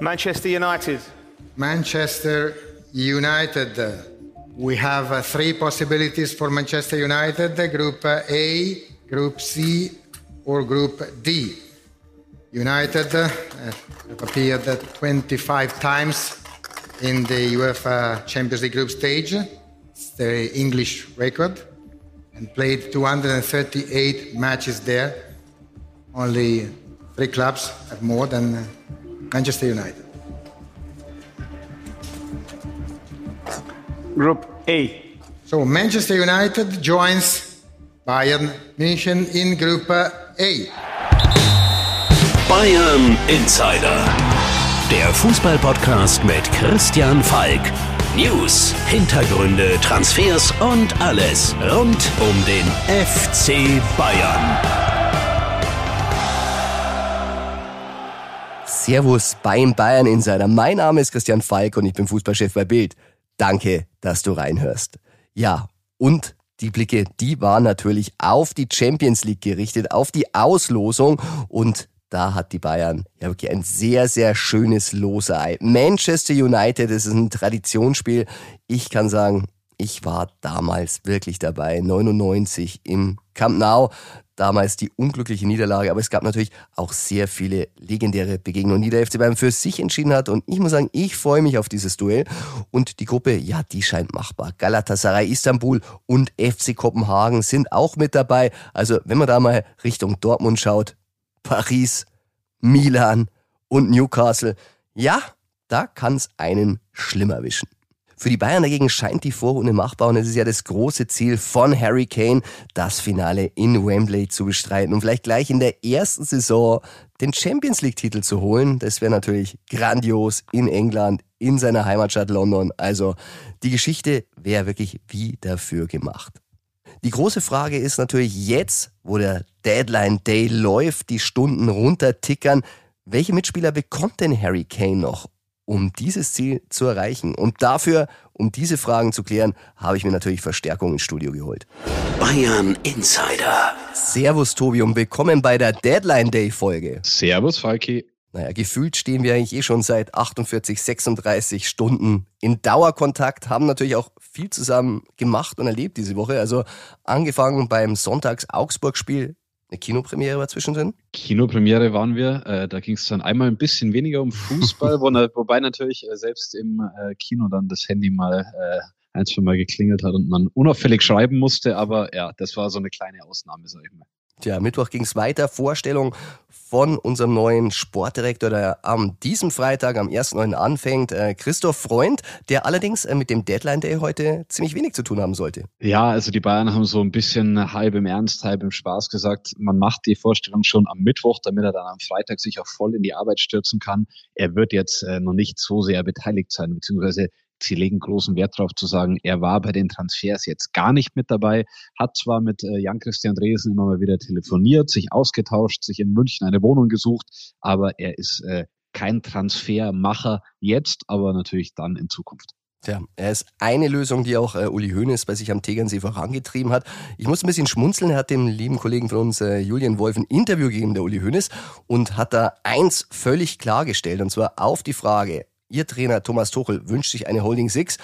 Manchester United. Manchester United. We have uh, three possibilities for Manchester United Group A, Group C, or Group D. United uh, have appeared 25 times in the UEFA Champions League group stage. It's the English record. And played 238 matches there. Only three clubs have more than Manchester United. Group A. So Manchester United joins Bayern München in Group A. Bayern Insider. Der Fußballpodcast mit Christian Falk. News, Hintergründe, Transfers und alles rund um den FC Bayern. Servus beim Bayern Insider. Mein Name ist Christian Falk und ich bin Fußballchef bei Bild. Danke, dass du reinhörst. Ja, und die Blicke, die waren natürlich auf die Champions League gerichtet, auf die Auslosung und da hat die Bayern ja wirklich ein sehr, sehr schönes Losei. Manchester United, das ist ein Traditionsspiel. Ich kann sagen, ich war damals wirklich dabei, 99 im Camp Nou damals die unglückliche Niederlage, aber es gab natürlich auch sehr viele legendäre Begegnungen, die der FC Bayern für sich entschieden hat. Und ich muss sagen, ich freue mich auf dieses Duell. Und die Gruppe, ja, die scheint machbar. Galatasaray, Istanbul und FC Kopenhagen sind auch mit dabei. Also, wenn man da mal Richtung Dortmund schaut, Paris, Milan und Newcastle, ja, da kann es einen schlimmer wischen. Für die Bayern dagegen scheint die Vorrunde machbar und es ist ja das große Ziel von Harry Kane, das Finale in Wembley zu bestreiten und vielleicht gleich in der ersten Saison den Champions League Titel zu holen. Das wäre natürlich grandios in England, in seiner Heimatstadt London. Also die Geschichte wäre wirklich wie dafür gemacht. Die große Frage ist natürlich jetzt, wo der Deadline Day läuft, die Stunden runtertickern, welche Mitspieler bekommt denn Harry Kane noch? Um dieses Ziel zu erreichen. Und dafür, um diese Fragen zu klären, habe ich mir natürlich Verstärkung ins Studio geholt. Bayern Insider. Servus Tobi und willkommen bei der Deadline Day Folge. Servus Falki. Naja, gefühlt stehen wir eigentlich eh schon seit 48, 36 Stunden in Dauerkontakt, haben natürlich auch viel zusammen gemacht und erlebt diese Woche. Also angefangen beim Sonntags-Augsburg-Spiel, eine Kinopremiere war zwischendrin? Kinopremiere waren wir. Äh, da ging es dann einmal ein bisschen weniger um Fußball, wo, wobei natürlich äh, selbst im äh, Kino dann das Handy mal äh, ein, zwei Mal geklingelt hat und man unauffällig schreiben musste. Aber ja, das war so eine kleine Ausnahme, sag ich mal. Tja, Mittwoch ging es weiter. Vorstellung von unserem neuen Sportdirektor, der am diesem Freitag, am 1.9. anfängt, äh, Christoph Freund, der allerdings äh, mit dem Deadline Day heute ziemlich wenig zu tun haben sollte. Ja, also die Bayern haben so ein bisschen halb im Ernst, halb im Spaß gesagt, man macht die Vorstellung schon am Mittwoch, damit er dann am Freitag sich auch voll in die Arbeit stürzen kann. Er wird jetzt äh, noch nicht so sehr beteiligt sein, beziehungsweise sie legen großen Wert darauf zu sagen, er war bei den Transfers jetzt gar nicht mit dabei, hat zwar mit äh, Jan-Christian Dresen immer mal wieder telefoniert, sich ausgetauscht, sich in München eine Wohnung gesucht, aber er ist äh, kein Transfermacher jetzt, aber natürlich dann in Zukunft. Tja, er ist eine Lösung, die auch äh, Uli Hoeneß bei sich am Tegernsee vorangetrieben hat. Ich muss ein bisschen schmunzeln. Er hat dem lieben Kollegen von uns, äh, Julian Wolf, ein Interview gegeben, der Uli Hoeneß, und hat da eins völlig klargestellt, und zwar auf die Frage, Ihr Trainer Thomas Tuchel wünscht sich eine Holding Six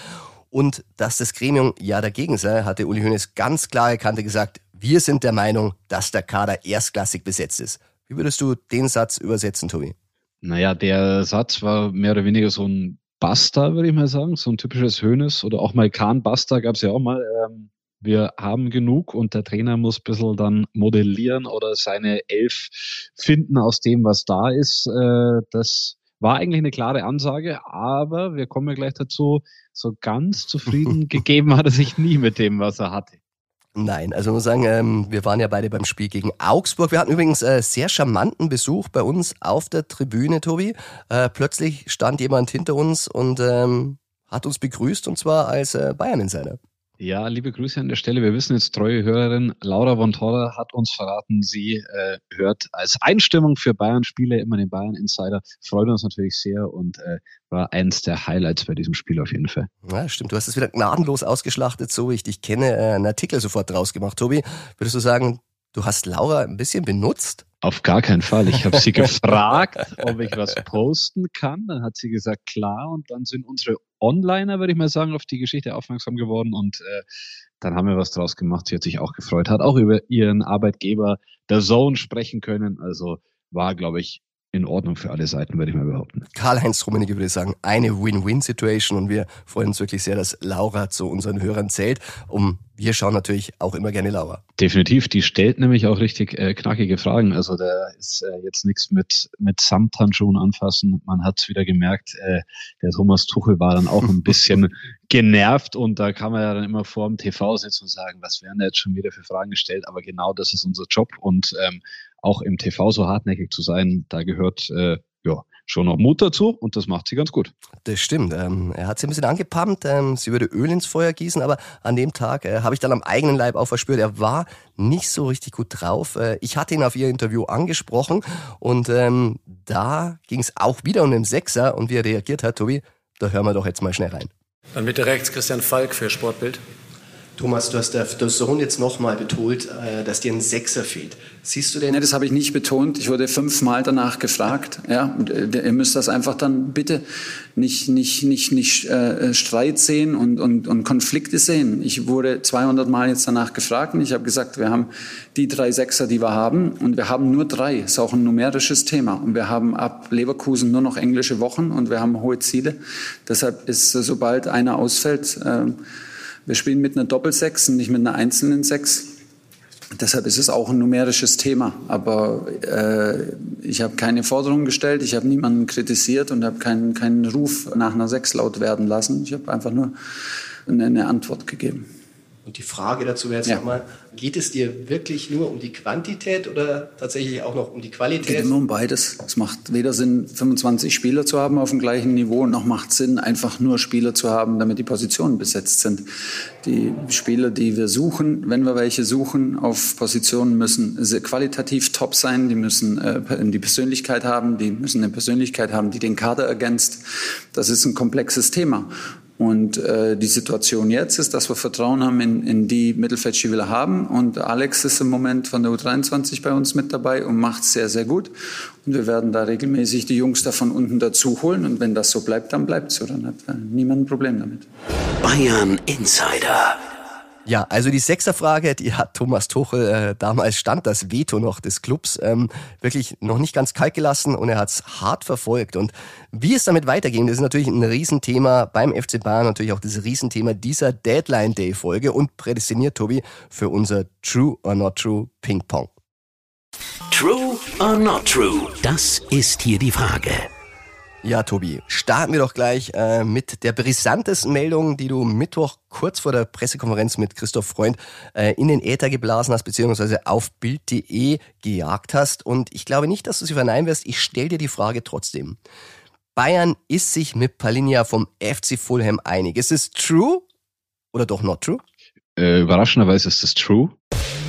und dass das Gremium ja dagegen sei, hatte Uli Hoeneß ganz klare Kante gesagt, wir sind der Meinung, dass der Kader erstklassig besetzt ist. Wie würdest du den Satz übersetzen, Tobi? Naja, der Satz war mehr oder weniger so ein Basta, würde ich mal sagen, so ein typisches Hönes oder auch mal Kahn-Basta gab es ja auch mal. Ähm, wir haben genug und der Trainer muss ein bisschen dann modellieren oder seine Elf finden aus dem, was da ist. Äh, das war eigentlich eine klare Ansage, aber wir kommen ja gleich dazu, so ganz zufrieden gegeben hat er sich nie mit dem, was er hatte. Nein, also ich muss sagen, ähm, wir waren ja beide beim Spiel gegen Augsburg. Wir hatten übrigens äh, sehr charmanten Besuch bei uns auf der Tribüne, Tobi. Äh, plötzlich stand jemand hinter uns und ähm, hat uns begrüßt und zwar als äh, Bayern-Insider. Ja, liebe Grüße an der Stelle. Wir wissen jetzt, treue Hörerin Laura von Torra hat uns verraten, sie äh, hört als Einstimmung für Bayern-Spiele immer den Bayern-Insider. Freut uns natürlich sehr und äh, war eins der Highlights bei diesem Spiel auf jeden Fall. Ja, stimmt. Du hast es wieder gnadenlos ausgeschlachtet, so wie ich dich kenne. Äh, einen Artikel sofort draus gemacht. Tobi, würdest du sagen, Du hast Laura ein bisschen benutzt? Auf gar keinen Fall. Ich habe sie gefragt, ob ich was posten kann. Dann hat sie gesagt, klar. Und dann sind unsere Onliner, würde ich mal sagen, auf die Geschichte aufmerksam geworden. Und äh, dann haben wir was draus gemacht. Sie hat sich auch gefreut, hat auch über ihren Arbeitgeber, der Zone, sprechen können. Also war, glaube ich, in Ordnung für alle Seiten, würde ich mal behaupten. Karl-Heinz Rummenigge würde sagen, eine Win-Win-Situation und wir freuen uns wirklich sehr, dass Laura zu unseren Hörern zählt. Um, wir schauen natürlich auch immer gerne Laura. Definitiv, die stellt nämlich auch richtig äh, knackige Fragen. Also da ist äh, jetzt nichts mit, mit Samthandschuhen anfassen. Man hat wieder gemerkt, äh, der Thomas Tuchel war dann auch ein bisschen genervt und da kann man ja dann immer vor dem TV sitzen und sagen, was werden da jetzt schon wieder für Fragen gestellt? Aber genau das ist unser Job und ähm, auch im TV so hartnäckig zu sein, da gehört äh, ja schon noch Mut dazu und das macht sie ganz gut. Das stimmt. Ähm, er hat sie ein bisschen angepumpt, ähm, sie würde Öl ins Feuer gießen, aber an dem Tag äh, habe ich dann am eigenen Leib auch verspürt, er war nicht so richtig gut drauf. Äh, ich hatte ihn auf ihr Interview angesprochen und ähm, da ging es auch wieder um den Sechser und wie er reagiert hat, Tobi, da hören wir doch jetzt mal schnell rein. Dann bitte rechts Christian Falk für Sportbild. Thomas, du hast der, Sohn jetzt nochmal betont, äh, dass dir ein Sechser fehlt. Siehst du denn? Nee, das habe ich nicht betont. Ich wurde fünfmal danach gefragt. Ja, äh, ihr müsst das einfach dann bitte nicht, nicht, nicht, nicht äh, Streit sehen und, und, und Konflikte sehen. Ich wurde 200 Mal jetzt danach gefragt und ich habe gesagt, wir haben die drei Sechser, die wir haben und wir haben nur drei. Ist auch ein numerisches Thema. Und wir haben ab Leverkusen nur noch englische Wochen und wir haben hohe Ziele. Deshalb ist, sobald einer ausfällt, äh, wir spielen mit einer Doppelsechs und nicht mit einer einzelnen Sechs. Deshalb ist es auch ein numerisches Thema. Aber äh, ich habe keine Forderung gestellt, ich habe niemanden kritisiert und habe keinen, keinen Ruf nach einer Sechs laut werden lassen. Ich habe einfach nur eine, eine Antwort gegeben. Und die Frage dazu wäre jetzt ja. nochmal, geht es dir wirklich nur um die Quantität oder tatsächlich auch noch um die Qualität? Es geht immer um beides. Es macht weder Sinn, 25 Spieler zu haben auf dem gleichen Niveau, noch macht Sinn, einfach nur Spieler zu haben, damit die Positionen besetzt sind. Die Spieler, die wir suchen, wenn wir welche suchen, auf Positionen müssen qualitativ top sein, die müssen äh, die Persönlichkeit haben, die müssen eine Persönlichkeit haben, die den Kader ergänzt. Das ist ein komplexes Thema. Und äh, die Situation jetzt ist, dass wir Vertrauen haben in, in die Mittelfeldspieler haben. Und Alex ist im Moment von der U23 bei uns mit dabei und macht sehr, sehr gut. Und wir werden da regelmäßig die Jungs da von unten dazu holen. Und wenn das so bleibt, dann bleibt es so. Dann hat äh, niemand ein Problem damit. Bayern Insider. Ja, also die Sechserfrage, die hat Thomas Tuchel, äh, damals stand das Veto noch des Clubs, ähm, wirklich noch nicht ganz kalt gelassen und er hat's hart verfolgt. Und wie es damit weiterging, das ist natürlich ein Riesenthema beim FC Bayern, natürlich auch das Riesenthema dieser Deadline-Day-Folge und prädestiniert Tobi für unser True or Not True Ping Pong. True or not true? Das ist hier die Frage. Ja, Tobi, starten wir doch gleich äh, mit der brisantesten Meldung, die du Mittwoch kurz vor der Pressekonferenz mit Christoph Freund äh, in den Äther geblasen hast, beziehungsweise auf Bild.de gejagt hast. Und ich glaube nicht, dass du sie verneinen wirst. Ich stelle dir die Frage trotzdem. Bayern ist sich mit Palinja vom FC Fulham einig. Ist es true oder doch not true? Äh, überraschenderweise ist es true.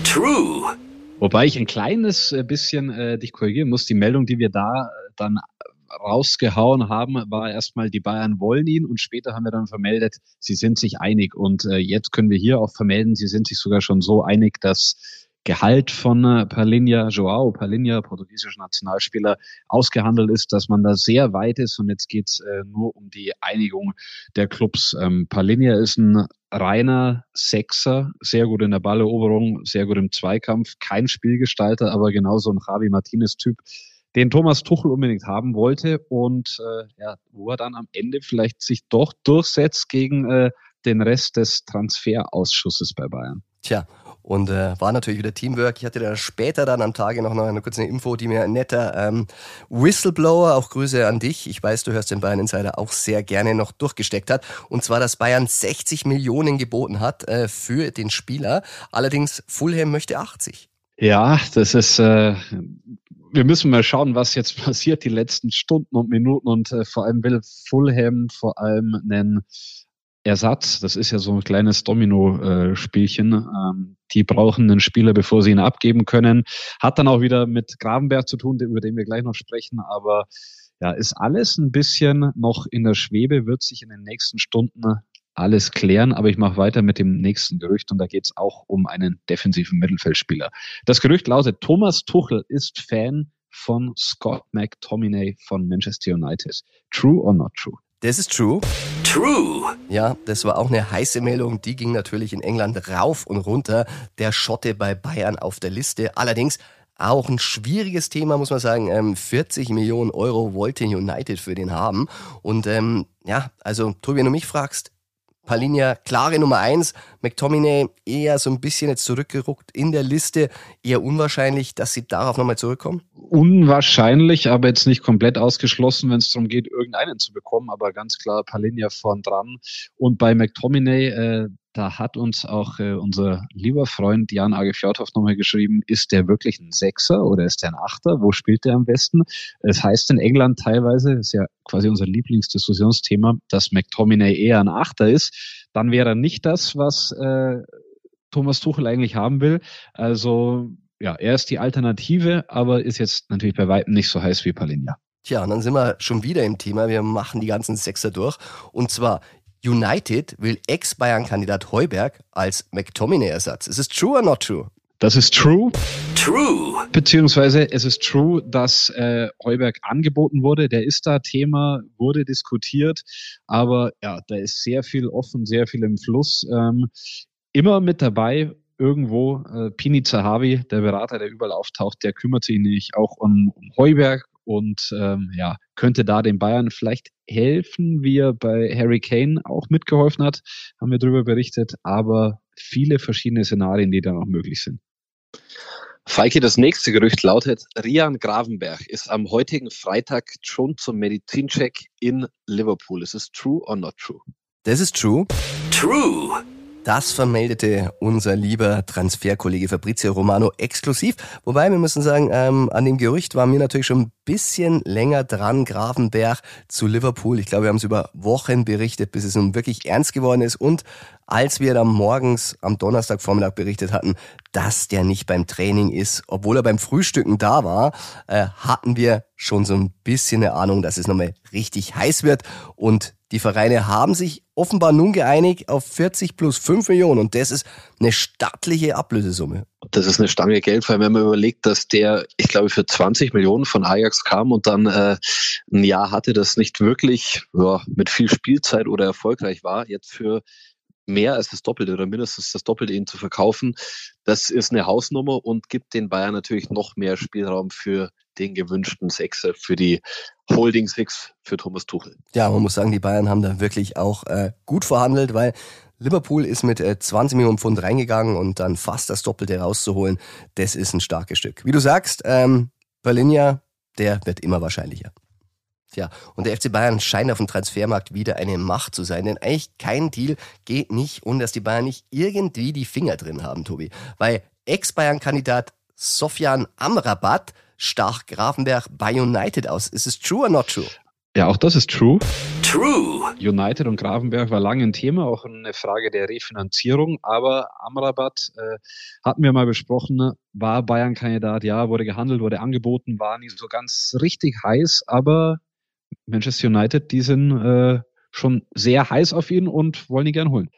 True. Wobei ich ein kleines äh, bisschen äh, dich korrigieren muss. Die Meldung, die wir da äh, dann rausgehauen haben, war erstmal, die Bayern wollen ihn und später haben wir dann vermeldet, sie sind sich einig. Und äh, jetzt können wir hier auch vermelden, sie sind sich sogar schon so einig, dass Gehalt von äh, Palinha, Joao Palinha, portugiesischer Nationalspieler, ausgehandelt ist, dass man da sehr weit ist und jetzt geht's äh, nur um die Einigung der Clubs. Ähm, Palinha ist ein reiner Sechser, sehr gut in der Balleroberung, sehr gut im Zweikampf, kein Spielgestalter, aber genauso ein Javi Martinez-Typ, den Thomas Tuchel unbedingt haben wollte und äh, ja, wo er dann am Ende vielleicht sich doch durchsetzt gegen äh, den Rest des Transferausschusses bei Bayern. Tja, und äh, war natürlich wieder Teamwork. Ich hatte da später dann am Tage noch, eine kurze Info, die mir ein netter ähm, Whistleblower, auch Grüße an dich, ich weiß, du hörst den Bayern Insider auch sehr gerne noch durchgesteckt hat. Und zwar, dass Bayern 60 Millionen geboten hat äh, für den Spieler. Allerdings Fulham möchte 80. Ja, das ist äh, wir müssen mal schauen, was jetzt passiert, die letzten Stunden und Minuten und äh, vor allem will Fulham vor allem einen Ersatz. Das ist ja so ein kleines Domino-Spielchen. Ähm, die brauchen einen Spieler, bevor sie ihn abgeben können. Hat dann auch wieder mit Gravenberg zu tun, über den wir gleich noch sprechen, aber ja, ist alles ein bisschen noch in der Schwebe, wird sich in den nächsten Stunden alles klären, aber ich mache weiter mit dem nächsten Gerücht und da geht es auch um einen defensiven Mittelfeldspieler. Das Gerücht lautet, Thomas Tuchel ist Fan von Scott McTominay von Manchester United. True or not true? Das ist true. True. Ja, das war auch eine heiße Meldung. Die ging natürlich in England rauf und runter. Der Schotte bei Bayern auf der Liste. Allerdings auch ein schwieriges Thema, muss man sagen. 40 ähm, Millionen Euro wollte United für den haben. Und ähm, ja, also Tobi, wenn du mich fragst, Palinia klare Nummer eins, McTominay eher so ein bisschen jetzt zurückgeruckt in der Liste, eher unwahrscheinlich, dass sie darauf nochmal zurückkommen? Unwahrscheinlich, aber jetzt nicht komplett ausgeschlossen, wenn es darum geht, irgendeinen zu bekommen, aber ganz klar Palinia vorn dran. Und bei McTominay, äh, da hat uns auch äh, unser lieber Freund Jan Age Fjordhoff nochmal geschrieben, ist der wirklich ein Sechser oder ist der ein Achter? Wo spielt der am besten? Es heißt in England teilweise, ist ja quasi unser Lieblingsdiskussionsthema, dass McTominay eher ein Achter ist. Dann wäre er nicht das, was äh, Thomas Tuchel eigentlich haben will. Also ja, er ist die Alternative, aber ist jetzt natürlich bei weitem nicht so heiß wie Palinja. Tja, und dann sind wir schon wieder im Thema. Wir machen die ganzen Sechser durch. Und zwar United will Ex-Bayern-Kandidat Heuberg als McTominay-Ersatz. Ist es true or not true? Das ist true. True. Beziehungsweise es ist true, dass äh, Heuberg angeboten wurde. Der ist da Thema, wurde diskutiert, aber ja, da ist sehr viel offen, sehr viel im Fluss. Ähm, immer mit dabei irgendwo äh, Pini Zahavi, der Berater, der überall auftaucht, der kümmert sich nämlich auch um, um Heuberg und ähm, ja, könnte da den Bayern vielleicht helfen, wie er bei Harry Kane auch mitgeholfen hat, haben wir darüber berichtet, aber viele verschiedene Szenarien, die da noch möglich sind. Falke, das nächste Gerücht lautet, Rian Gravenberg ist am heutigen Freitag schon zum Medizincheck in Liverpool. Ist es true or not true? Das ist true. True. Das vermeldete unser lieber Transferkollege Fabrizio Romano exklusiv. Wobei wir müssen sagen, ähm, an dem Gerücht waren wir natürlich schon ein bisschen länger dran, Grafenberg zu Liverpool. Ich glaube, wir haben es über Wochen berichtet, bis es nun wirklich ernst geworden ist. Und als wir dann morgens am Donnerstagvormittag berichtet hatten, dass der nicht beim Training ist, obwohl er beim Frühstücken da war, äh, hatten wir schon so ein bisschen eine Ahnung, dass es nochmal richtig heiß wird. Und die Vereine haben sich offenbar nun geeinigt auf 40 plus 5 Millionen und das ist eine stattliche Ablösesumme. Das ist eine Stange Geld, weil wenn man überlegt, dass der, ich glaube, für 20 Millionen von Ajax kam und dann äh, ein Jahr hatte, das nicht wirklich ja, mit viel Spielzeit oder erfolgreich war, jetzt für mehr als das Doppelte oder mindestens das Doppelte ihn zu verkaufen, das ist eine Hausnummer und gibt den Bayern natürlich noch mehr Spielraum für den gewünschten Sechser, für die Holding Six für Thomas Tuchel. Ja, man muss sagen, die Bayern haben da wirklich auch äh, gut verhandelt, weil Liverpool ist mit äh, 20 Millionen Pfund reingegangen und dann fast das Doppelte rauszuholen, das ist ein starkes Stück. Wie du sagst, ähm, Berlinia, der wird immer wahrscheinlicher. Tja, und der FC Bayern scheint auf dem Transfermarkt wieder eine Macht zu sein, denn eigentlich kein Deal geht nicht, ohne dass die Bayern nicht irgendwie die Finger drin haben, Tobi. Weil Ex-Bayern-Kandidat Sofian Amrabat stach Grafenberg bei United aus. Ist es true or not true? Ja, auch das ist true. True. United und Grafenberg war lange ein Thema, auch eine Frage der Refinanzierung. Aber Amrabat äh, hatten wir mal besprochen, war Bayern-Kandidat, ja, wurde gehandelt, wurde angeboten, war nicht so ganz richtig heiß, aber Manchester United, die sind äh, schon sehr heiß auf ihn und wollen ihn gern holen.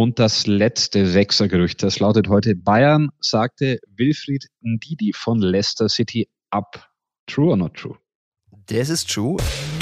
Und das letzte Sechsergerücht, das lautet heute, Bayern sagte Wilfried Ndidi von Leicester City ab. True or not true? Das ist true.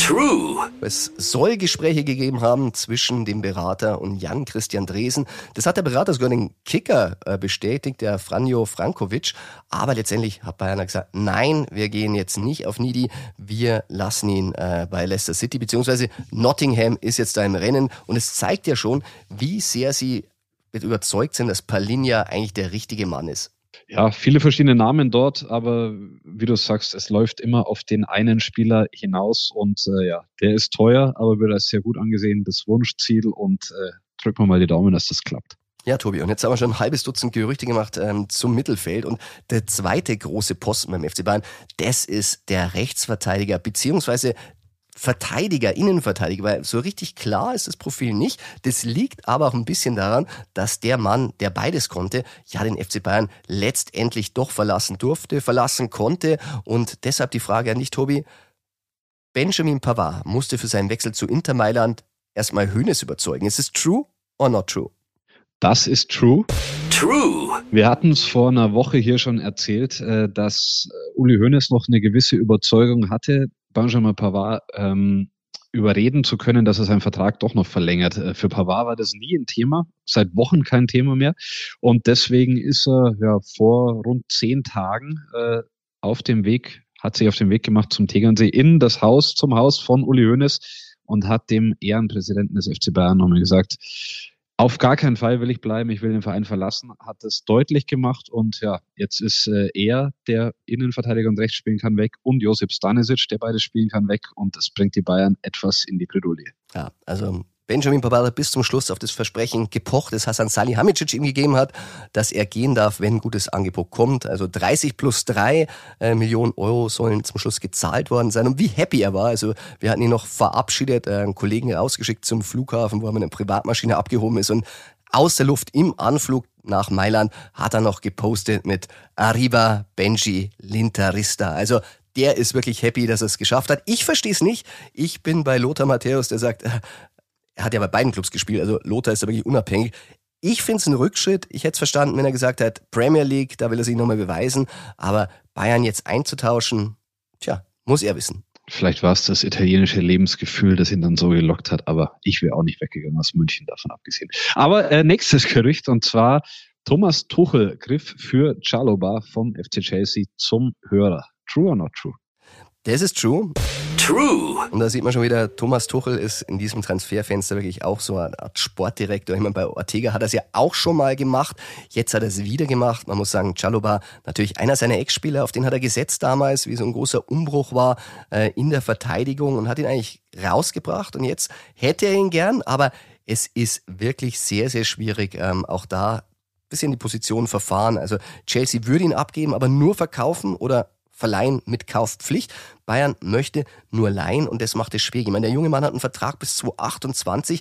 True. Es soll Gespräche gegeben haben zwischen dem Berater und Jan Christian Dresen. Das hat der Berater sogar den Kicker äh, bestätigt, der Franjo Frankovic. Aber letztendlich hat Bayern gesagt, nein, wir gehen jetzt nicht auf Nidi, wir lassen ihn äh, bei Leicester City, beziehungsweise Nottingham ist jetzt da im Rennen. Und es zeigt ja schon, wie sehr sie überzeugt sind, dass Palinja eigentlich der richtige Mann ist ja, viele verschiedene Namen dort, aber wie du sagst, es läuft immer auf den einen Spieler hinaus und äh, ja, der ist teuer, aber wird als sehr gut angesehen, das Wunschziel und äh, drücken wir mal die Daumen, dass das klappt. Ja, Tobi, und jetzt haben wir schon ein halbes Dutzend Gerüchte gemacht ähm, zum Mittelfeld. Und der zweite große Posten beim FC Bayern, das ist der Rechtsverteidiger, beziehungsweise Verteidiger, Innenverteidiger, weil so richtig klar ist das Profil nicht. Das liegt aber auch ein bisschen daran, dass der Mann, der beides konnte, ja den FC Bayern letztendlich doch verlassen durfte, verlassen konnte. Und deshalb die Frage an dich, Tobi. Benjamin Pavard musste für seinen Wechsel zu Inter Mailand erstmal Hönes überzeugen. Ist es true or not true? Das ist true. True. Wir hatten es vor einer Woche hier schon erzählt, äh, dass Uli Hoeneß noch eine gewisse Überzeugung hatte, Benjamin Pavard ähm, überreden zu können, dass er seinen Vertrag doch noch verlängert. Äh, für Pavard war das nie ein Thema, seit Wochen kein Thema mehr. Und deswegen ist er ja vor rund zehn Tagen äh, auf dem Weg, hat sich auf den Weg gemacht zum Tegernsee in das Haus, zum Haus von Uli Hoeneß und hat dem Ehrenpräsidenten des FC Bayern nochmal gesagt, auf gar keinen Fall will ich bleiben, ich will den Verein verlassen, hat das deutlich gemacht. Und ja, jetzt ist äh, er, der Innenverteidiger und rechts spielen kann, weg. Und Josip Stanisic, der beides spielen kann, weg. Und das bringt die Bayern etwas in die Bredouille. Ja, also Benjamin Pavard bis zum Schluss auf das Versprechen gepocht, das Hassan Salihamidzic ihm gegeben hat, dass er gehen darf, wenn ein gutes Angebot kommt. Also 30 plus 3 äh, Millionen Euro sollen zum Schluss gezahlt worden sein. Und wie happy er war. Also wir hatten ihn noch verabschiedet, äh, einen Kollegen rausgeschickt zum Flughafen, wo er mit einer Privatmaschine abgehoben ist und aus der Luft im Anflug nach Mailand hat er noch gepostet mit Arriva Benji Linterista. Also der ist wirklich happy, dass er es geschafft hat. Ich verstehe es nicht. Ich bin bei Lothar Matthäus, der sagt, äh, er hat ja bei beiden Clubs gespielt, also Lothar ist da wirklich unabhängig. Ich finde es ein Rückschritt. Ich hätte es verstanden, wenn er gesagt hat, Premier League, da will er sich nochmal beweisen. Aber Bayern jetzt einzutauschen, tja, muss er wissen. Vielleicht war es das italienische Lebensgefühl, das ihn dann so gelockt hat, aber ich wäre auch nicht weggegangen aus München, davon abgesehen. Aber äh, nächstes Gerücht, und zwar Thomas Tuchel griff für Chaloba vom FC Chelsea zum Hörer. True or not true? Das ist true. True. Und da sieht man schon wieder, Thomas Tuchel ist in diesem Transferfenster wirklich auch so eine Art Sportdirektor. Ich meine, bei Ortega hat er es ja auch schon mal gemacht. Jetzt hat er es wieder gemacht. Man muss sagen, Chaloba, natürlich einer seiner Ex-Spieler, auf den hat er gesetzt damals, wie so ein großer Umbruch war äh, in der Verteidigung und hat ihn eigentlich rausgebracht. Und jetzt hätte er ihn gern, aber es ist wirklich sehr, sehr schwierig, ähm, auch da bisschen die Position verfahren. Also Chelsea würde ihn abgeben, aber nur verkaufen oder verleihen mit Kaufpflicht. Bayern möchte nur leihen und das macht es schwierig. Ich meine, der junge Mann hat einen Vertrag bis 2028.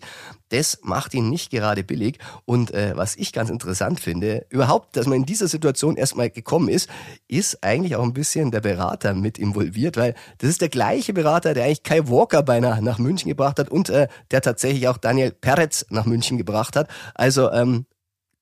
Das macht ihn nicht gerade billig. Und äh, was ich ganz interessant finde, überhaupt, dass man in dieser Situation erstmal gekommen ist, ist eigentlich auch ein bisschen der Berater mit involviert, weil das ist der gleiche Berater, der eigentlich Kai Walker beinahe nach München gebracht hat und äh, der tatsächlich auch Daniel Peretz nach München gebracht hat. Also ähm,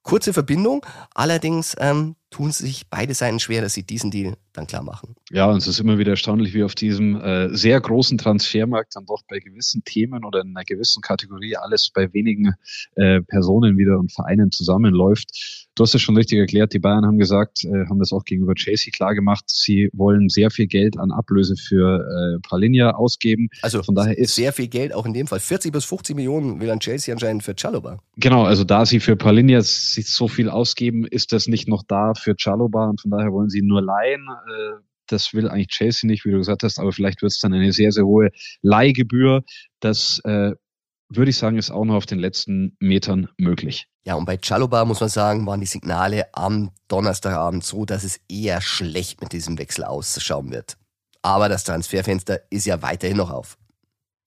kurze Verbindung. Allerdings ähm, tun sich beide Seiten schwer, dass sie diesen Deal dann klar machen. Ja, und es ist immer wieder erstaunlich, wie auf diesem äh, sehr großen Transfermarkt dann doch bei gewissen Themen oder in einer gewissen Kategorie alles bei wenigen äh, Personen wieder und Vereinen zusammenläuft. Du hast es schon richtig erklärt, die Bayern haben gesagt, äh, haben das auch gegenüber Chelsea klar gemacht, sie wollen sehr viel Geld an Ablöse für äh, Pralinja ausgeben. Also von daher ist sehr viel Geld auch in dem Fall. 40 bis 50 Millionen will dann Chelsea anscheinend für Chaloba. Genau, also da sie für Pralinja sich so viel ausgeben, ist das nicht noch da für Chaloba und von daher wollen sie nur leihen. Äh, das will eigentlich Chelsea nicht, wie du gesagt hast, aber vielleicht wird es dann eine sehr, sehr hohe Leihgebühr. Das äh, würde ich sagen, ist auch noch auf den letzten Metern möglich. Ja, und bei Chaloba muss man sagen, waren die Signale am Donnerstagabend so, dass es eher schlecht mit diesem Wechsel ausschauen wird. Aber das Transferfenster ist ja weiterhin noch auf.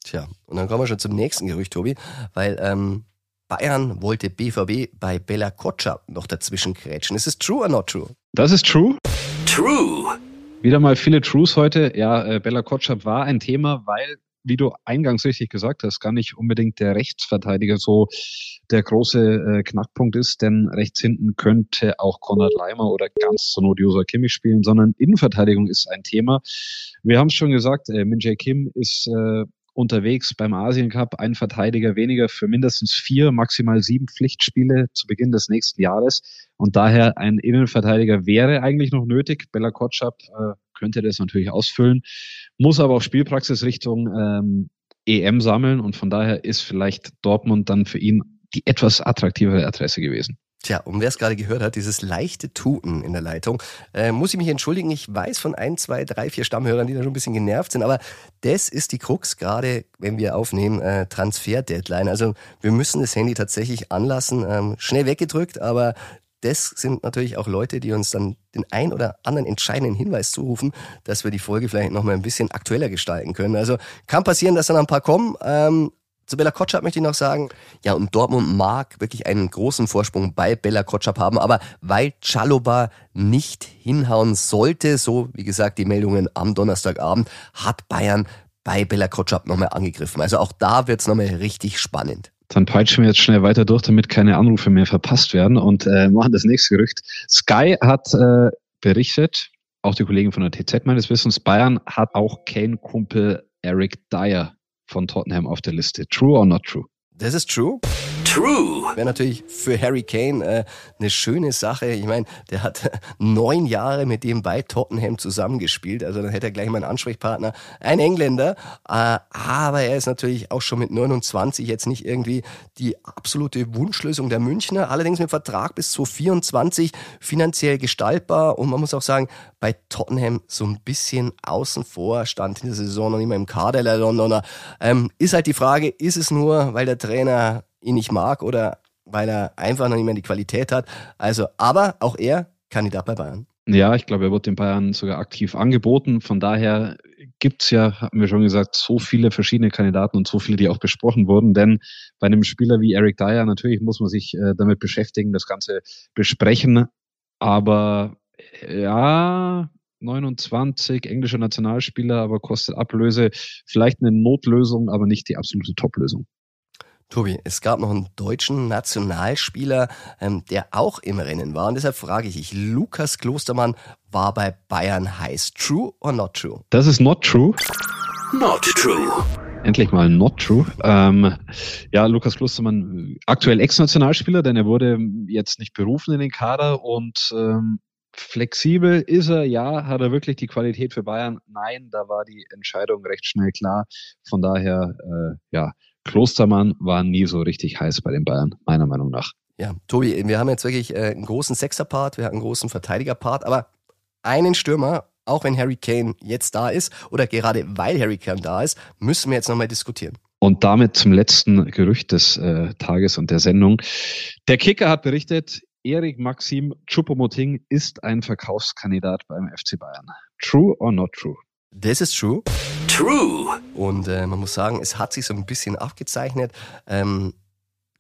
Tja, und dann kommen wir schon zum nächsten Gerücht, Tobi, weil ähm, Bayern wollte BVB bei Bella Kotschap noch dazwischen krätschen. Ist es true or not true? Das ist true. True. Wieder mal viele Trues heute. Ja, äh, Bella Kotschap war ein Thema, weil, wie du eingangs richtig gesagt hast, gar nicht unbedingt der Rechtsverteidiger so der große äh, Knackpunkt ist, denn rechts hinten könnte auch Konrad Leimer oder ganz zur Not Josa Kimmich spielen, sondern Innenverteidigung ist ein Thema. Wir haben es schon gesagt, äh, Min Jae Kim ist äh, unterwegs beim Asien Cup, ein Verteidiger weniger für mindestens vier, maximal sieben Pflichtspiele zu Beginn des nächsten Jahres. Und daher ein Innenverteidiger wäre eigentlich noch nötig. Bella Kotschap äh, könnte das natürlich ausfüllen, muss aber auch Spielpraxis Richtung ähm, EM sammeln und von daher ist vielleicht Dortmund dann für ihn die etwas attraktivere Adresse gewesen. Tja, und wer es gerade gehört hat, dieses leichte Tuten in der Leitung, äh, muss ich mich entschuldigen. Ich weiß von ein, zwei, drei, vier Stammhörern, die da schon ein bisschen genervt sind, aber das ist die Krux, gerade wenn wir aufnehmen, äh, Transfer-Deadline. Also wir müssen das Handy tatsächlich anlassen, ähm, schnell weggedrückt, aber das sind natürlich auch Leute, die uns dann den ein oder anderen entscheidenden Hinweis zurufen, dass wir die Folge vielleicht nochmal ein bisschen aktueller gestalten können. Also kann passieren, dass dann ein paar kommen, ähm, zu Bella Kotschap möchte ich noch sagen, ja, und Dortmund mag wirklich einen großen Vorsprung bei Bella Kotschap haben, aber weil Chaloba nicht hinhauen sollte, so wie gesagt die Meldungen am Donnerstagabend, hat Bayern bei Bella Kotschap nochmal angegriffen. Also auch da wird's nochmal richtig spannend. Dann peitschen wir jetzt schnell weiter durch, damit keine Anrufe mehr verpasst werden und äh, machen das nächste Gerücht. Sky hat äh, berichtet, auch die Kollegen von der TZ meines Wissens, Bayern hat auch Kane-Kumpel Eric Dyer von Tottenham auf der Liste. True or not true? Das ist true. True. Wäre natürlich für Harry Kane äh, eine schöne Sache. Ich meine, der hat neun Jahre mit dem bei Tottenham zusammengespielt. Also dann hätte er gleich mal einen Ansprechpartner. Ein Engländer. Äh, aber er ist natürlich auch schon mit 29 jetzt nicht irgendwie die absolute Wunschlösung der Münchner. Allerdings mit Vertrag bis 2024 finanziell gestaltbar. Und man muss auch sagen, bei Tottenham so ein bisschen außen vor, stand in der Saison noch nicht mehr im Kader der Londoner. Ähm, ist halt die Frage, ist es nur, weil der Trainer ihn nicht mag oder weil er einfach noch nicht mehr die Qualität hat. Also, aber auch er Kandidat bei Bayern. Ja, ich glaube, er wird den Bayern sogar aktiv angeboten. Von daher gibt's ja, hatten wir schon gesagt, so viele verschiedene Kandidaten und so viele, die auch besprochen wurden. Denn bei einem Spieler wie Eric Dyer, natürlich muss man sich äh, damit beschäftigen, das Ganze besprechen. Aber äh, ja, 29, englischer Nationalspieler, aber kostet Ablöse. Vielleicht eine Notlösung, aber nicht die absolute Toplösung. Tobi, es gab noch einen deutschen Nationalspieler, ähm, der auch im Rennen war. Und deshalb frage ich dich, Lukas Klostermann war bei Bayern heiß. True or not true? Das ist not true. Not true. Endlich mal not true. Ähm, ja, Lukas Klostermann, aktuell Ex-Nationalspieler, denn er wurde jetzt nicht berufen in den Kader und ähm, flexibel ist er, ja. Hat er wirklich die Qualität für Bayern? Nein, da war die Entscheidung recht schnell klar. Von daher, äh, ja, Klostermann war nie so richtig heiß bei den Bayern, meiner Meinung nach. Ja, Tobi, wir haben jetzt wirklich äh, einen großen Sechser-Part, wir haben einen großen Verteidiger-Part, aber einen Stürmer, auch wenn Harry Kane jetzt da ist oder gerade weil Harry Kane da ist, müssen wir jetzt nochmal diskutieren. Und damit zum letzten Gerücht des äh, Tages und der Sendung. Der Kicker hat berichtet, Erik Maxim Choupo-Moting ist ein Verkaufskandidat beim FC Bayern. True or not true? Das ist true. True. Und äh, man muss sagen, es hat sich so ein bisschen abgezeichnet. Ähm,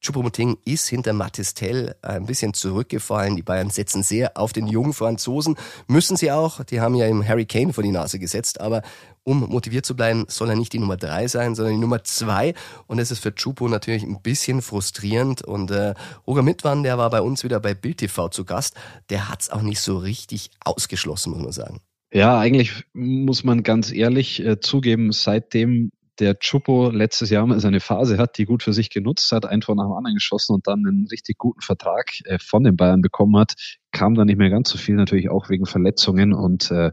Choupo-Moting ist hinter Matistel äh, ein bisschen zurückgefallen. Die Bayern setzen sehr auf den jungen Franzosen. Müssen sie auch. Die haben ja im Harry Kane vor die Nase gesetzt. Aber um motiviert zu bleiben, soll er nicht die Nummer drei sein, sondern die Nummer zwei. Und das ist für Chupo natürlich ein bisschen frustrierend. Und äh, Roger Mittwann, der war bei uns wieder bei Bild TV zu Gast, der hat's auch nicht so richtig ausgeschlossen, muss man sagen. Ja, eigentlich muss man ganz ehrlich äh, zugeben, seitdem der Chupo letztes Jahr mal seine Phase hat, die gut für sich genutzt hat, ein Tor nach dem anderen geschossen und dann einen richtig guten Vertrag äh, von den Bayern bekommen hat, kam da nicht mehr ganz so viel, natürlich auch wegen Verletzungen. Und äh,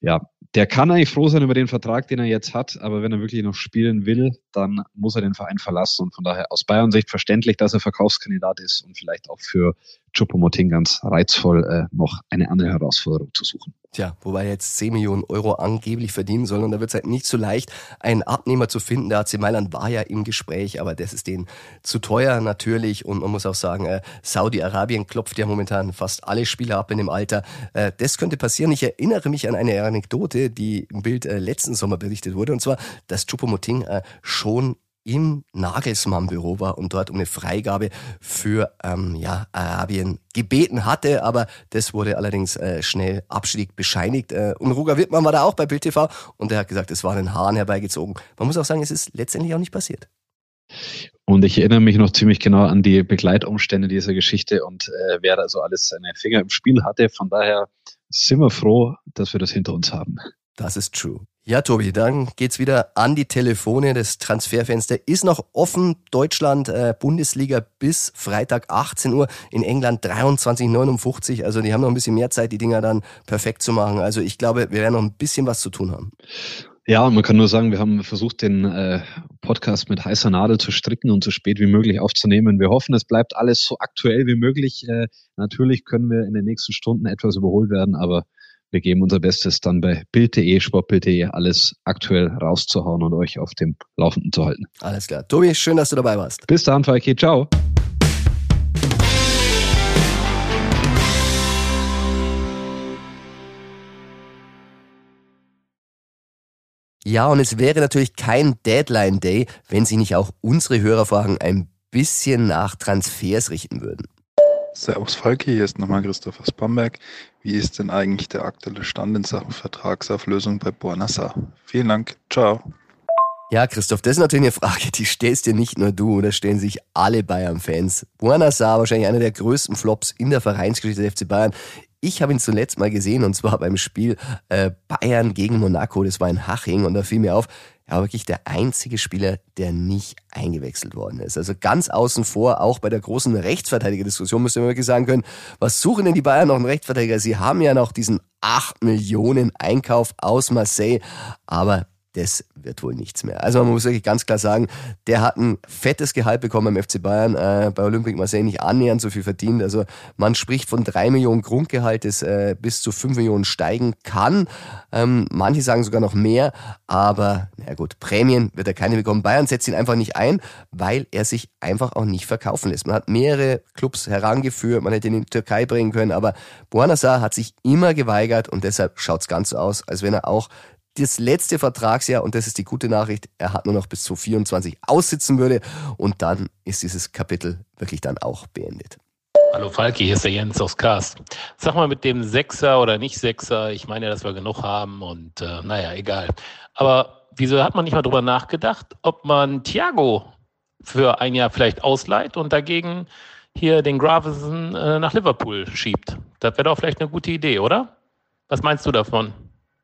ja, der kann eigentlich froh sein über den Vertrag, den er jetzt hat, aber wenn er wirklich noch spielen will, dann muss er den Verein verlassen. Und von daher aus Bayern Sicht verständlich, dass er Verkaufskandidat ist und vielleicht auch für Chupomoting ganz reizvoll, äh, noch eine andere Herausforderung zu suchen. Tja, wobei er jetzt 10 Millionen Euro angeblich verdienen soll und da wird es halt nicht so leicht, einen Abnehmer zu finden. Der AC Mailand war ja im Gespräch, aber das ist denen zu teuer natürlich und man muss auch sagen, äh, Saudi-Arabien klopft ja momentan fast alle Spieler ab in dem Alter. Äh, das könnte passieren. Ich erinnere mich an eine Anekdote, die im Bild äh, letzten Sommer berichtet wurde und zwar, dass Chupomoting äh, schon im Nagelsmann-Büro war und dort um eine Freigabe für ähm, ja, Arabien gebeten hatte, aber das wurde allerdings äh, schnell abschlägig bescheinigt. Äh, und Ruger Wittmann war da auch bei Bild TV und er hat gesagt, es war den Haaren herbeigezogen. Man muss auch sagen, es ist letztendlich auch nicht passiert. Und ich erinnere mich noch ziemlich genau an die Begleitumstände dieser Geschichte und äh, wer da so alles seine Finger im Spiel hatte. Von daher sind wir froh, dass wir das hinter uns haben. Das ist true. Ja, Tobi, dann geht's wieder an die Telefone. Das Transferfenster ist noch offen. Deutschland, äh, Bundesliga bis Freitag 18 Uhr. In England 23,59. Also die haben noch ein bisschen mehr Zeit, die Dinger dann perfekt zu machen. Also ich glaube, wir werden noch ein bisschen was zu tun haben. Ja, man kann nur sagen, wir haben versucht, den äh, Podcast mit heißer Nadel zu stricken und so spät wie möglich aufzunehmen. Wir hoffen, es bleibt alles so aktuell wie möglich. Äh, natürlich können wir in den nächsten Stunden etwas überholt werden, aber wir geben unser Bestes, dann bei Bild.de, Sportbild.de alles aktuell rauszuhauen und euch auf dem Laufenden zu halten. Alles klar. Tobi, schön, dass du dabei warst. Bis dann, Falki. Ciao. Ja, und es wäre natürlich kein Deadline Day, wenn sich nicht auch unsere Hörerfragen ein bisschen nach Transfers richten würden. Servus Falki, hier ist nochmal Christoph aus Bamberg. Wie ist denn eigentlich der aktuelle Stand in Sachen Vertragsauflösung bei Bornassa? Vielen Dank, ciao. Ja, Christoph, das ist natürlich eine Frage, die stellst dir nicht nur du, das stellen sich alle Bayern-Fans. Buona Sar, wahrscheinlich einer der größten Flops in der Vereinsgeschichte des FC Bayern. Ich habe ihn zuletzt mal gesehen und zwar beim Spiel äh, Bayern gegen Monaco. Das war in Haching und da fiel mir auf, war wirklich der einzige Spieler, der nicht eingewechselt worden ist. Also ganz außen vor, auch bei der großen Rechtsverteidiger-Diskussion müsste man wirklich sagen können, was suchen denn die Bayern noch einen Rechtsverteidiger? Sie haben ja noch diesen 8 Millionen Einkauf aus Marseille, aber das wird wohl nichts mehr. Also man muss wirklich ganz klar sagen, der hat ein fettes Gehalt bekommen beim FC Bayern, äh, bei Olympique Marseille nicht annähernd so viel verdient. Also man spricht von drei Millionen Grundgehalt, das äh, bis zu fünf Millionen steigen kann. Ähm, manche sagen sogar noch mehr, aber na gut, Prämien wird er keine bekommen. Bayern setzt ihn einfach nicht ein, weil er sich einfach auch nicht verkaufen lässt. Man hat mehrere Clubs herangeführt, man hätte ihn in die Türkei bringen können, aber Buonasar hat sich immer geweigert und deshalb schaut es ganz so aus, als wenn er auch das letzte Vertragsjahr, und das ist die gute Nachricht, er hat nur noch bis zu 24 aussitzen würde und dann ist dieses Kapitel wirklich dann auch beendet. Hallo Falki, hier ist der Jens aus Cast. Sag mal mit dem Sechser oder nicht Sechser, ich meine ja, dass wir genug haben und äh, naja, egal. Aber wieso hat man nicht mal drüber nachgedacht, ob man Thiago für ein Jahr vielleicht ausleiht und dagegen hier den Gravison äh, nach Liverpool schiebt? Das wäre doch vielleicht eine gute Idee, oder? Was meinst du davon?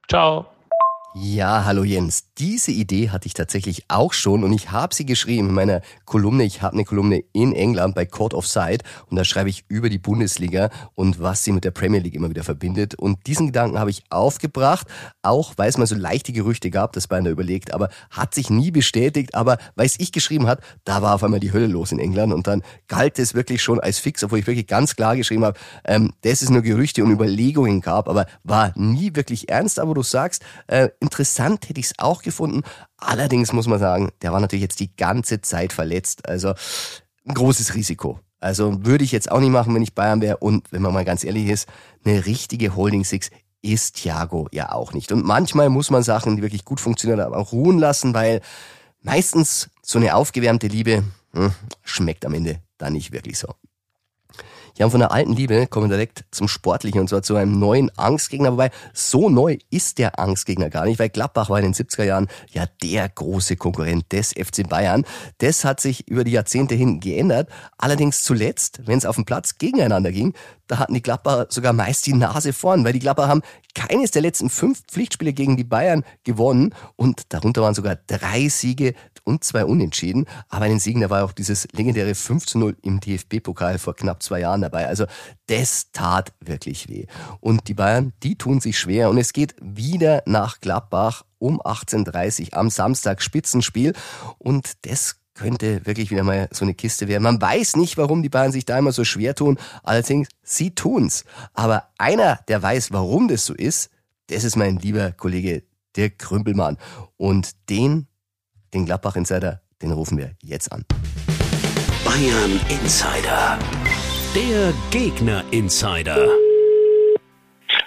Ciao. Ja, hallo Jens. Diese Idee hatte ich tatsächlich auch schon und ich habe sie geschrieben in meiner Kolumne. Ich habe eine Kolumne in England bei Court of Sight und da schreibe ich über die Bundesliga und was sie mit der Premier League immer wieder verbindet. Und diesen Gedanken habe ich aufgebracht, auch weil es mal so leichte Gerüchte gab, das Bayern da überlegt, aber hat sich nie bestätigt. Aber weil es ich geschrieben hat, da war auf einmal die Hölle los in England und dann galt es wirklich schon als fix, obwohl ich wirklich ganz klar geschrieben habe, ähm, dass es nur Gerüchte und Überlegungen gab, aber war nie wirklich ernst. Aber du sagst, äh, Interessant hätte ich es auch gefunden. Allerdings muss man sagen, der war natürlich jetzt die ganze Zeit verletzt. Also ein großes Risiko. Also würde ich jetzt auch nicht machen, wenn ich Bayern wäre. Und wenn man mal ganz ehrlich ist, eine richtige Holding Six ist Thiago ja auch nicht. Und manchmal muss man Sachen, die wirklich gut funktionieren, aber auch ruhen lassen, weil meistens so eine aufgewärmte Liebe hm, schmeckt am Ende dann nicht wirklich so. Ja, und von der alten Liebe kommen direkt zum Sportlichen und zwar zu einem neuen Angstgegner. Wobei, so neu ist der Angstgegner gar nicht, weil Gladbach war in den 70er Jahren ja der große Konkurrent des FC Bayern. Das hat sich über die Jahrzehnte hin geändert. Allerdings zuletzt, wenn es auf dem Platz gegeneinander ging, da hatten die Gladbacher sogar meist die Nase vorn, weil die Gladbacher haben keines der letzten fünf Pflichtspiele gegen die Bayern gewonnen und darunter waren sogar drei Siege und zwei Unentschieden. Aber in den Siegen, da war auch dieses legendäre 5 zu 0 im DFB-Pokal vor knapp zwei Jahren dabei. Also das tat wirklich weh. Und die Bayern, die tun sich schwer und es geht wieder nach Gladbach um 18.30 Uhr am Samstag Spitzenspiel und das könnte wirklich wieder mal so eine Kiste werden. Man weiß nicht, warum die Bayern sich da immer so schwer tun. Allerdings, sie tun's. Aber einer, der weiß, warum das so ist, das ist mein lieber Kollege Dirk Krümpelmann. Und den, den Gladbach Insider, den rufen wir jetzt an. Bayern Insider. Der Gegner Insider.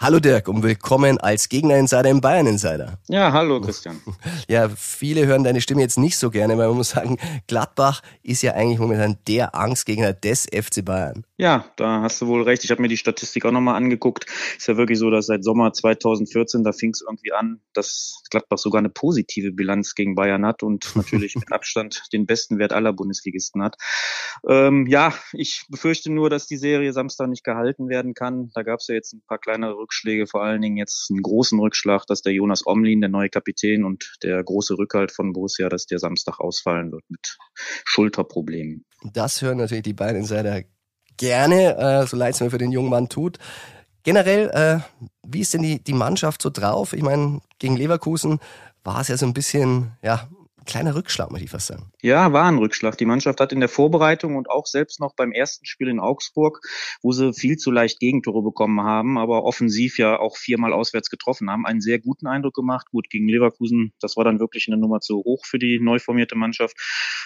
Hallo Dirk und willkommen als Gegner-Insider im Bayern-Insider. Ja, hallo Christian. Ja, viele hören deine Stimme jetzt nicht so gerne, weil man muss sagen, Gladbach ist ja eigentlich momentan der Angstgegner des FC Bayern. Ja, da hast du wohl recht. Ich habe mir die Statistik auch nochmal angeguckt. Ist ja wirklich so, dass seit Sommer 2014, da fing es irgendwie an, dass Gladbach sogar eine positive Bilanz gegen Bayern hat und natürlich mit Abstand den besten Wert aller Bundesligisten hat. Ähm, ja, ich befürchte nur, dass die Serie Samstag nicht gehalten werden kann. Da gab es ja jetzt ein paar kleinere Rückschläge, vor allen Dingen jetzt einen großen Rückschlag, dass der Jonas Omlin, der neue Kapitän und der große Rückhalt von Borussia, dass der Samstag ausfallen wird mit Schulterproblemen. Das hören natürlich die Bayern Insider gerne, äh, so leid es mir für den jungen Mann tut. Generell, äh, wie ist denn die, die Mannschaft so drauf? Ich meine, gegen Leverkusen war es ja so ein bisschen, ja, kleiner Rückschlag, muss ich fast sagen. Ja, war ein Rückschlag. Die Mannschaft hat in der Vorbereitung und auch selbst noch beim ersten Spiel in Augsburg, wo sie viel zu leicht Gegentore bekommen haben, aber offensiv ja auch viermal auswärts getroffen haben, einen sehr guten Eindruck gemacht. Gut, gegen Leverkusen, das war dann wirklich eine Nummer zu hoch für die neu formierte Mannschaft.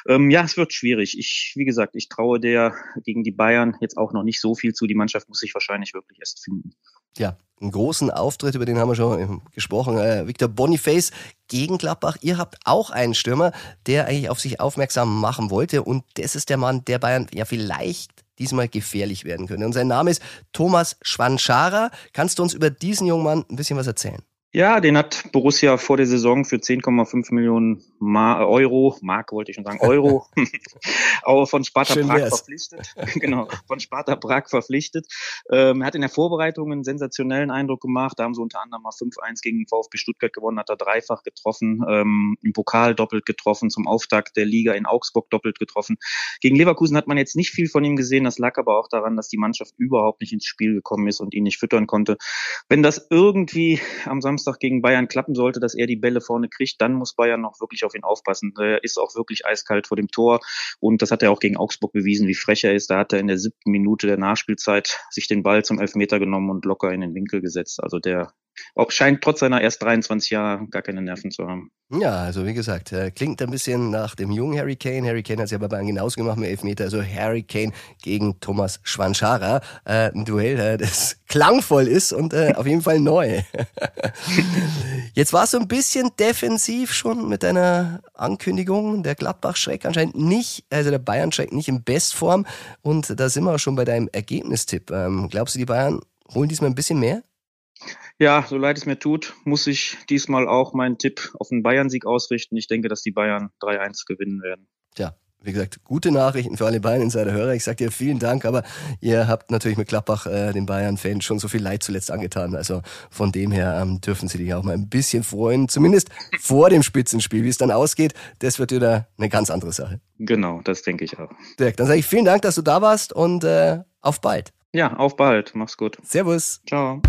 Ähm, ja, es wird schwierig. Ich, wie gesagt, ich traue der gegen die Bayern jetzt auch noch nicht so viel zu. Die Mannschaft muss sich wahrscheinlich wirklich erst finden. Ja, einen großen Auftritt, über den haben wir schon gesprochen. Äh, Victor Boniface gegen Gladbach. Ihr habt auch einen Stürmer, der eigentlich auf sich aufmerksam machen wollte. Und das ist der Mann, der Bayern ja vielleicht diesmal gefährlich werden könnte. Und sein Name ist Thomas Schwanschara. Kannst du uns über diesen jungen Mann ein bisschen was erzählen? Ja, den hat Borussia vor der Saison für 10,5 Millionen Ma Euro, Mark wollte ich schon sagen, Euro, von Sparta Schön Prag wär's. verpflichtet. genau, von Sparta Prag verpflichtet. Ähm, er hat in der Vorbereitung einen sensationellen Eindruck gemacht. Da haben sie unter anderem mal 5-1 gegen den VfB Stuttgart gewonnen, hat er dreifach getroffen, ähm, im Pokal doppelt getroffen, zum Auftakt der Liga in Augsburg doppelt getroffen. Gegen Leverkusen hat man jetzt nicht viel von ihm gesehen. Das lag aber auch daran, dass die Mannschaft überhaupt nicht ins Spiel gekommen ist und ihn nicht füttern konnte. Wenn das irgendwie am Samstag gegen Bayern klappen sollte, dass er die Bälle vorne kriegt, dann muss Bayern noch wirklich auf ihn aufpassen. Er ist auch wirklich eiskalt vor dem Tor und das hat er auch gegen Augsburg bewiesen, wie frech er ist. Da hat er in der siebten Minute der Nachspielzeit sich den Ball zum Elfmeter genommen und locker in den Winkel gesetzt. Also der auch scheint trotz seiner erst 23 Jahre gar keine Nerven zu haben. Ja, also wie gesagt, äh, klingt ein bisschen nach dem jungen Harry Kane. Harry Kane hat es ja bei Bayern genauso gemacht mit Elfmeter. Also Harry Kane gegen Thomas Schwanschara. Äh, ein Duell, äh, das klangvoll ist und äh, auf jeden Fall neu. Jetzt warst du ein bisschen defensiv schon mit deiner Ankündigung. Der Gladbach-Schreck anscheinend nicht, also der Bayern-Schreck nicht in Bestform. Und da sind wir auch schon bei deinem Ergebnistipp. Ähm, glaubst du, die Bayern holen diesmal ein bisschen mehr? Ja, so leid es mir tut, muss ich diesmal auch meinen Tipp auf den Bayern-Sieg ausrichten. Ich denke, dass die Bayern 3-1 gewinnen werden. Tja, wie gesagt, gute Nachrichten für alle Bayern-Insider-Hörer. Ich sag dir vielen Dank, aber ihr habt natürlich mit Klappbach äh, den Bayern-Fans schon so viel Leid zuletzt angetan. Also von dem her ähm, dürfen sie dich auch mal ein bisschen freuen. Zumindest vor dem Spitzenspiel. Wie es dann ausgeht, das wird wieder eine ganz andere Sache. Genau, das denke ich auch. Dirk, dann sage ich vielen Dank, dass du da warst und äh, auf bald. Ja, auf bald. Mach's gut. Servus. Ciao.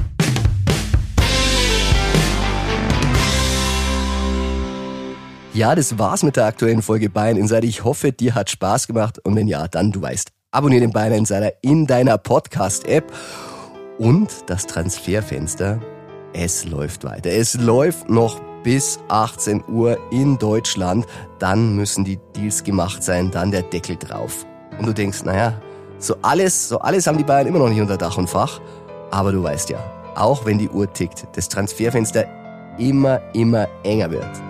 Ja, das war's mit der aktuellen Folge Bayern Insider. Ich hoffe, dir hat Spaß gemacht und wenn ja, dann du weißt, abonniere den Bayern Insider in deiner Podcast-App und das Transferfenster, es läuft weiter. Es läuft noch bis 18 Uhr in Deutschland. Dann müssen die Deals gemacht sein, dann der Deckel drauf. Und du denkst, naja, so alles, so alles haben die Bayern immer noch nicht unter Dach und Fach. Aber du weißt ja, auch wenn die Uhr tickt, das Transferfenster immer, immer enger wird.